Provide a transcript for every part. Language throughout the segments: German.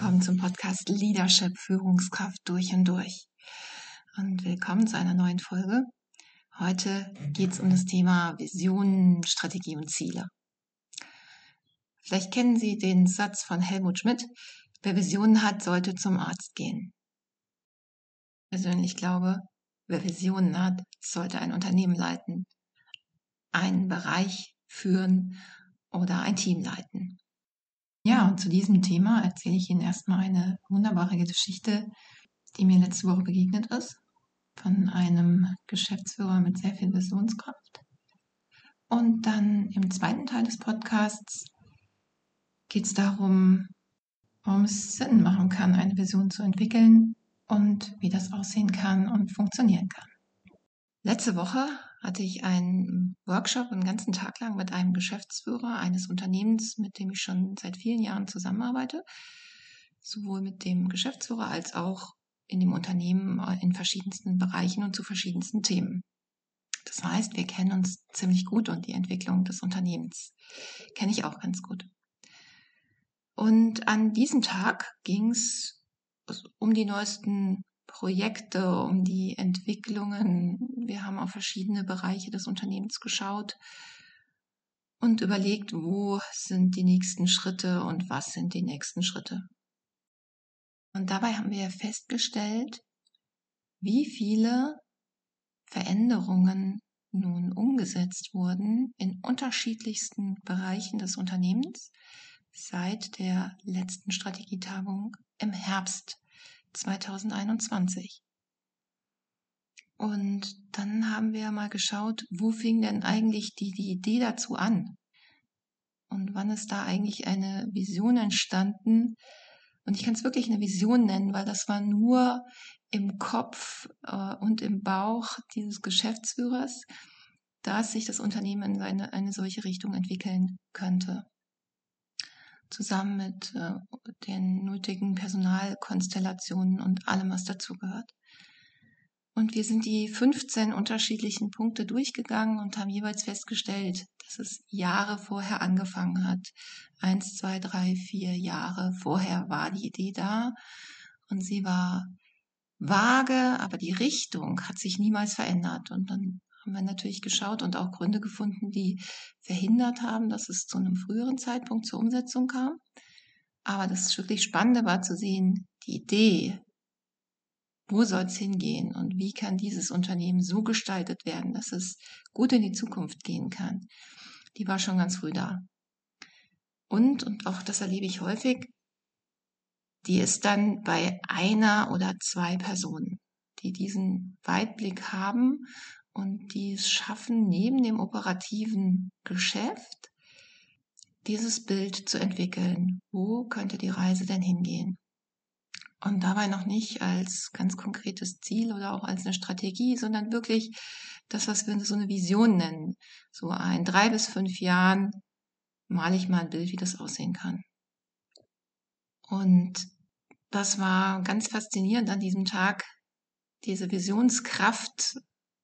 Willkommen zum Podcast Leadership Führungskraft durch und durch. Und willkommen zu einer neuen Folge. Heute geht es um das Thema Vision, Strategie und Ziele. Vielleicht kennen Sie den Satz von Helmut Schmidt, wer Visionen hat, sollte zum Arzt gehen. Ich persönlich glaube, wer Visionen hat, sollte ein Unternehmen leiten, einen Bereich führen oder ein Team leiten. Ja, und zu diesem Thema erzähle ich Ihnen erstmal eine wunderbare Geschichte, die mir letzte Woche begegnet ist, von einem Geschäftsführer mit sehr viel Visionskraft. Und dann im zweiten Teil des Podcasts geht es darum, warum es Sinn machen kann, eine Vision zu entwickeln und wie das aussehen kann und funktionieren kann. Letzte Woche hatte ich einen Workshop einen ganzen Tag lang mit einem Geschäftsführer eines Unternehmens, mit dem ich schon seit vielen Jahren zusammenarbeite. Sowohl mit dem Geschäftsführer als auch in dem Unternehmen äh, in verschiedensten Bereichen und zu verschiedensten Themen. Das heißt, wir kennen uns ziemlich gut und die Entwicklung des Unternehmens kenne ich auch ganz gut. Und an diesem Tag ging es um die neuesten Projekte, um die Entwicklungen. Wir haben auf verschiedene Bereiche des Unternehmens geschaut und überlegt, wo sind die nächsten Schritte und was sind die nächsten Schritte. Und dabei haben wir festgestellt, wie viele Veränderungen nun umgesetzt wurden in unterschiedlichsten Bereichen des Unternehmens seit der letzten Strategietagung im Herbst 2021. Und dann haben wir mal geschaut, wo fing denn eigentlich die, die Idee dazu an? Und wann ist da eigentlich eine Vision entstanden? Und ich kann es wirklich eine Vision nennen, weil das war nur im Kopf äh, und im Bauch dieses Geschäftsführers, dass sich das Unternehmen in eine, eine solche Richtung entwickeln könnte zusammen mit äh, den nötigen Personalkonstellationen und allem, was dazugehört. Und wir sind die 15 unterschiedlichen Punkte durchgegangen und haben jeweils festgestellt, dass es Jahre vorher angefangen hat. Eins, zwei, drei, vier Jahre vorher war die Idee da und sie war vage, aber die Richtung hat sich niemals verändert. Und dann haben wir natürlich geschaut und auch Gründe gefunden, die verhindert haben, dass es zu einem früheren Zeitpunkt zur Umsetzung kam. Aber das wirklich Spannende war zu sehen, die Idee, wo soll es hingehen und wie kann dieses Unternehmen so gestaltet werden, dass es gut in die Zukunft gehen kann, die war schon ganz früh da. Und, und auch das erlebe ich häufig, die ist dann bei einer oder zwei Personen, die diesen Weitblick haben und die es schaffen, neben dem operativen Geschäft dieses Bild zu entwickeln. Wo könnte die Reise denn hingehen? Und dabei noch nicht als ganz konkretes Ziel oder auch als eine Strategie, sondern wirklich das, was wir so eine Vision nennen. So ein drei bis fünf Jahren male ich mal ein Bild, wie das aussehen kann. Und das war ganz faszinierend an diesem Tag, diese Visionskraft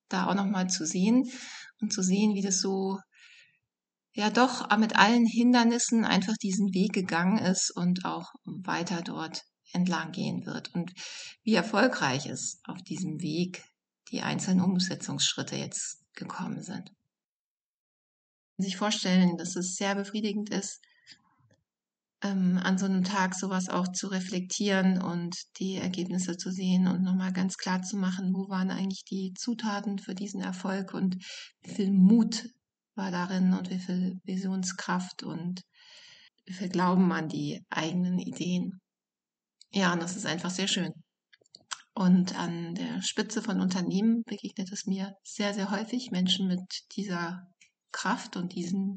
da auch nochmal zu sehen und zu sehen, wie das so ja doch mit allen Hindernissen einfach diesen Weg gegangen ist und auch weiter dort entlang gehen wird und wie erfolgreich es auf diesem Weg die einzelnen Umsetzungsschritte jetzt gekommen sind. Sich vorstellen, dass es sehr befriedigend ist, ähm, an so einem Tag sowas auch zu reflektieren und die Ergebnisse zu sehen und nochmal ganz klar zu machen, wo waren eigentlich die Zutaten für diesen Erfolg und wie viel Mut war darin und wie viel Visionskraft und wie viel Glauben an die eigenen Ideen. Ja, und das ist einfach sehr schön. Und an der Spitze von Unternehmen begegnet es mir sehr, sehr häufig Menschen mit dieser Kraft und diesen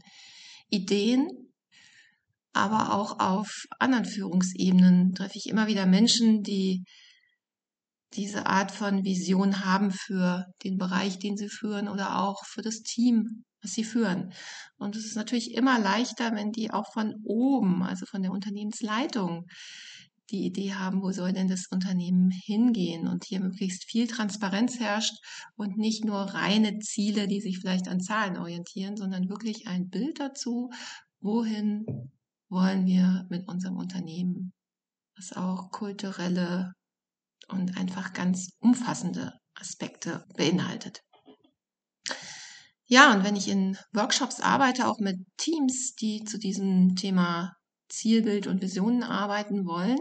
Ideen, aber auch auf anderen Führungsebenen treffe ich immer wieder Menschen, die diese Art von Vision haben für den Bereich, den sie führen oder auch für das Team, was sie führen. Und es ist natürlich immer leichter, wenn die auch von oben, also von der Unternehmensleitung, die Idee haben, wo soll denn das Unternehmen hingehen und hier möglichst viel Transparenz herrscht und nicht nur reine Ziele, die sich vielleicht an Zahlen orientieren, sondern wirklich ein Bild dazu, wohin wollen wir mit unserem Unternehmen was auch kulturelle und einfach ganz umfassende Aspekte beinhaltet. Ja, und wenn ich in Workshops arbeite, auch mit Teams, die zu diesem Thema Zielbild und Visionen arbeiten wollen,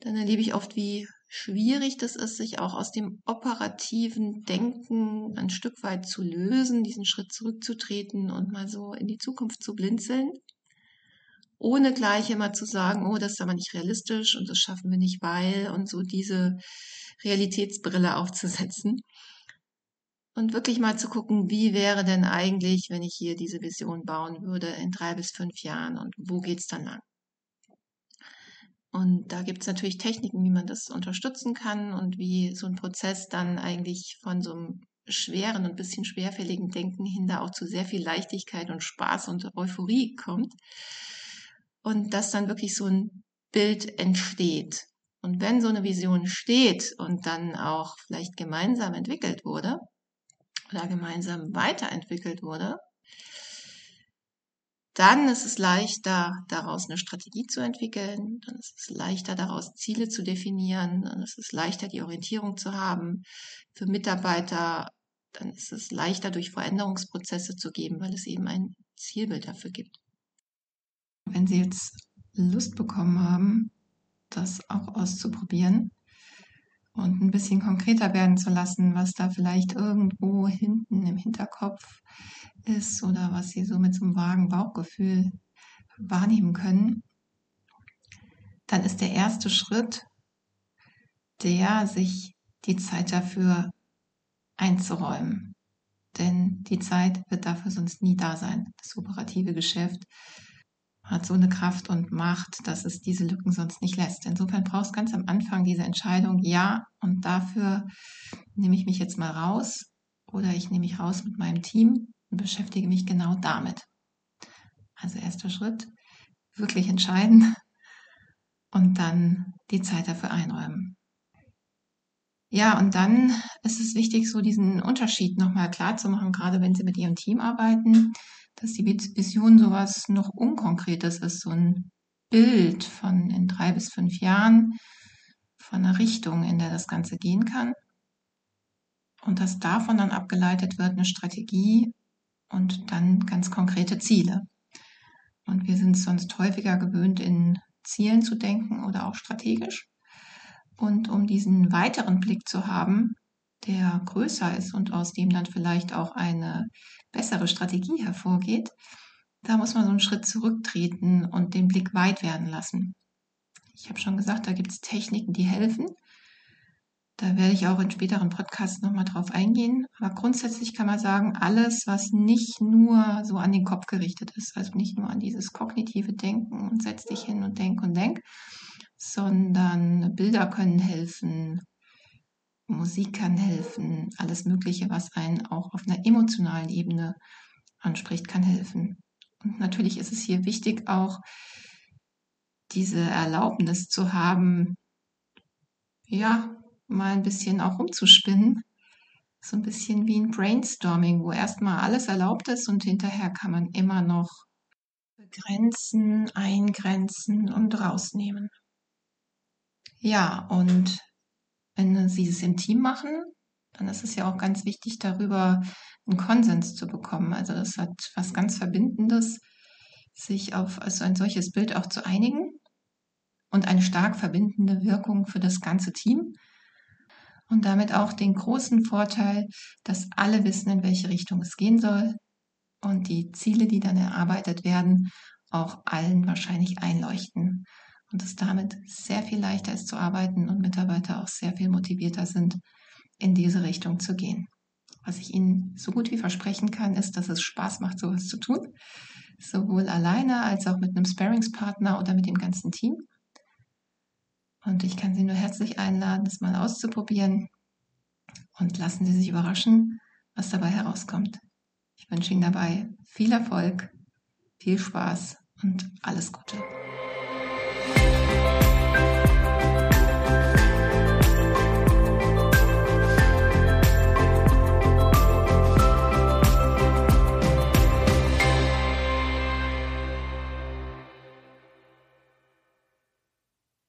dann erlebe ich oft, wie schwierig das ist, sich auch aus dem operativen Denken ein Stück weit zu lösen, diesen Schritt zurückzutreten und mal so in die Zukunft zu blinzeln, ohne gleich immer zu sagen, oh, das ist aber nicht realistisch und das schaffen wir nicht, weil und so diese Realitätsbrille aufzusetzen und wirklich mal zu gucken, wie wäre denn eigentlich, wenn ich hier diese Vision bauen würde in drei bis fünf Jahren und wo geht's dann lang? Und da gibt es natürlich Techniken, wie man das unterstützen kann und wie so ein Prozess dann eigentlich von so einem schweren und bisschen schwerfälligen Denken hin da auch zu sehr viel Leichtigkeit und Spaß und Euphorie kommt. Und dass dann wirklich so ein Bild entsteht. Und wenn so eine Vision steht und dann auch vielleicht gemeinsam entwickelt wurde, oder gemeinsam weiterentwickelt wurde, dann ist es leichter, daraus eine Strategie zu entwickeln, dann ist es leichter, daraus Ziele zu definieren, dann ist es leichter, die Orientierung zu haben für Mitarbeiter, dann ist es leichter, durch Veränderungsprozesse zu geben, weil es eben ein Zielbild dafür gibt. Wenn Sie jetzt Lust bekommen haben, das auch auszuprobieren, und ein bisschen konkreter werden zu lassen, was da vielleicht irgendwo hinten im Hinterkopf ist oder was Sie so mit so einem vagen Bauchgefühl wahrnehmen können, dann ist der erste Schritt der, sich die Zeit dafür einzuräumen. Denn die Zeit wird dafür sonst nie da sein. Das operative Geschäft hat so eine Kraft und Macht, dass es diese Lücken sonst nicht lässt. Insofern brauchst du ganz am Anfang diese Entscheidung, ja, und dafür nehme ich mich jetzt mal raus oder ich nehme mich raus mit meinem Team und beschäftige mich genau damit. Also erster Schritt, wirklich entscheiden und dann die Zeit dafür einräumen. Ja, und dann ist es wichtig, so diesen Unterschied nochmal klar zu machen, gerade wenn Sie mit Ihrem Team arbeiten dass die Vision sowas noch Unkonkretes ist, so ein Bild von in drei bis fünf Jahren, von einer Richtung, in der das Ganze gehen kann. Und dass davon dann abgeleitet wird eine Strategie und dann ganz konkrete Ziele. Und wir sind sonst häufiger gewöhnt, in Zielen zu denken oder auch strategisch. Und um diesen weiteren Blick zu haben, der größer ist und aus dem dann vielleicht auch eine bessere Strategie hervorgeht, da muss man so einen Schritt zurücktreten und den Blick weit werden lassen. Ich habe schon gesagt, da gibt es Techniken, die helfen. Da werde ich auch in späteren Podcasts nochmal drauf eingehen. Aber grundsätzlich kann man sagen, alles, was nicht nur so an den Kopf gerichtet ist, also nicht nur an dieses kognitive Denken und setz dich hin und denk und denk, sondern Bilder können helfen, Musik kann helfen, alles Mögliche, was einen auch auf einer emotionalen Ebene anspricht, kann helfen. Und natürlich ist es hier wichtig, auch diese Erlaubnis zu haben, ja, mal ein bisschen auch rumzuspinnen. So ein bisschen wie ein Brainstorming, wo erstmal alles erlaubt ist und hinterher kann man immer noch begrenzen, eingrenzen und rausnehmen. Ja, und wenn Sie es im Team machen, dann ist es ja auch ganz wichtig, darüber einen Konsens zu bekommen. Also das hat was ganz Verbindendes, sich auf also ein solches Bild auch zu einigen und eine stark verbindende Wirkung für das ganze Team. Und damit auch den großen Vorteil, dass alle wissen, in welche Richtung es gehen soll und die Ziele, die dann erarbeitet werden, auch allen wahrscheinlich einleuchten und es damit sehr viel leichter ist zu arbeiten und Mitarbeiter auch sehr viel motivierter sind, in diese Richtung zu gehen. Was ich Ihnen so gut wie versprechen kann, ist, dass es Spaß macht, sowas zu tun. Sowohl alleine als auch mit einem Sparingspartner oder mit dem ganzen Team. Und ich kann Sie nur herzlich einladen, es mal auszuprobieren. Und lassen Sie sich überraschen, was dabei herauskommt. Ich wünsche Ihnen dabei viel Erfolg, viel Spaß und alles Gute. Thank you.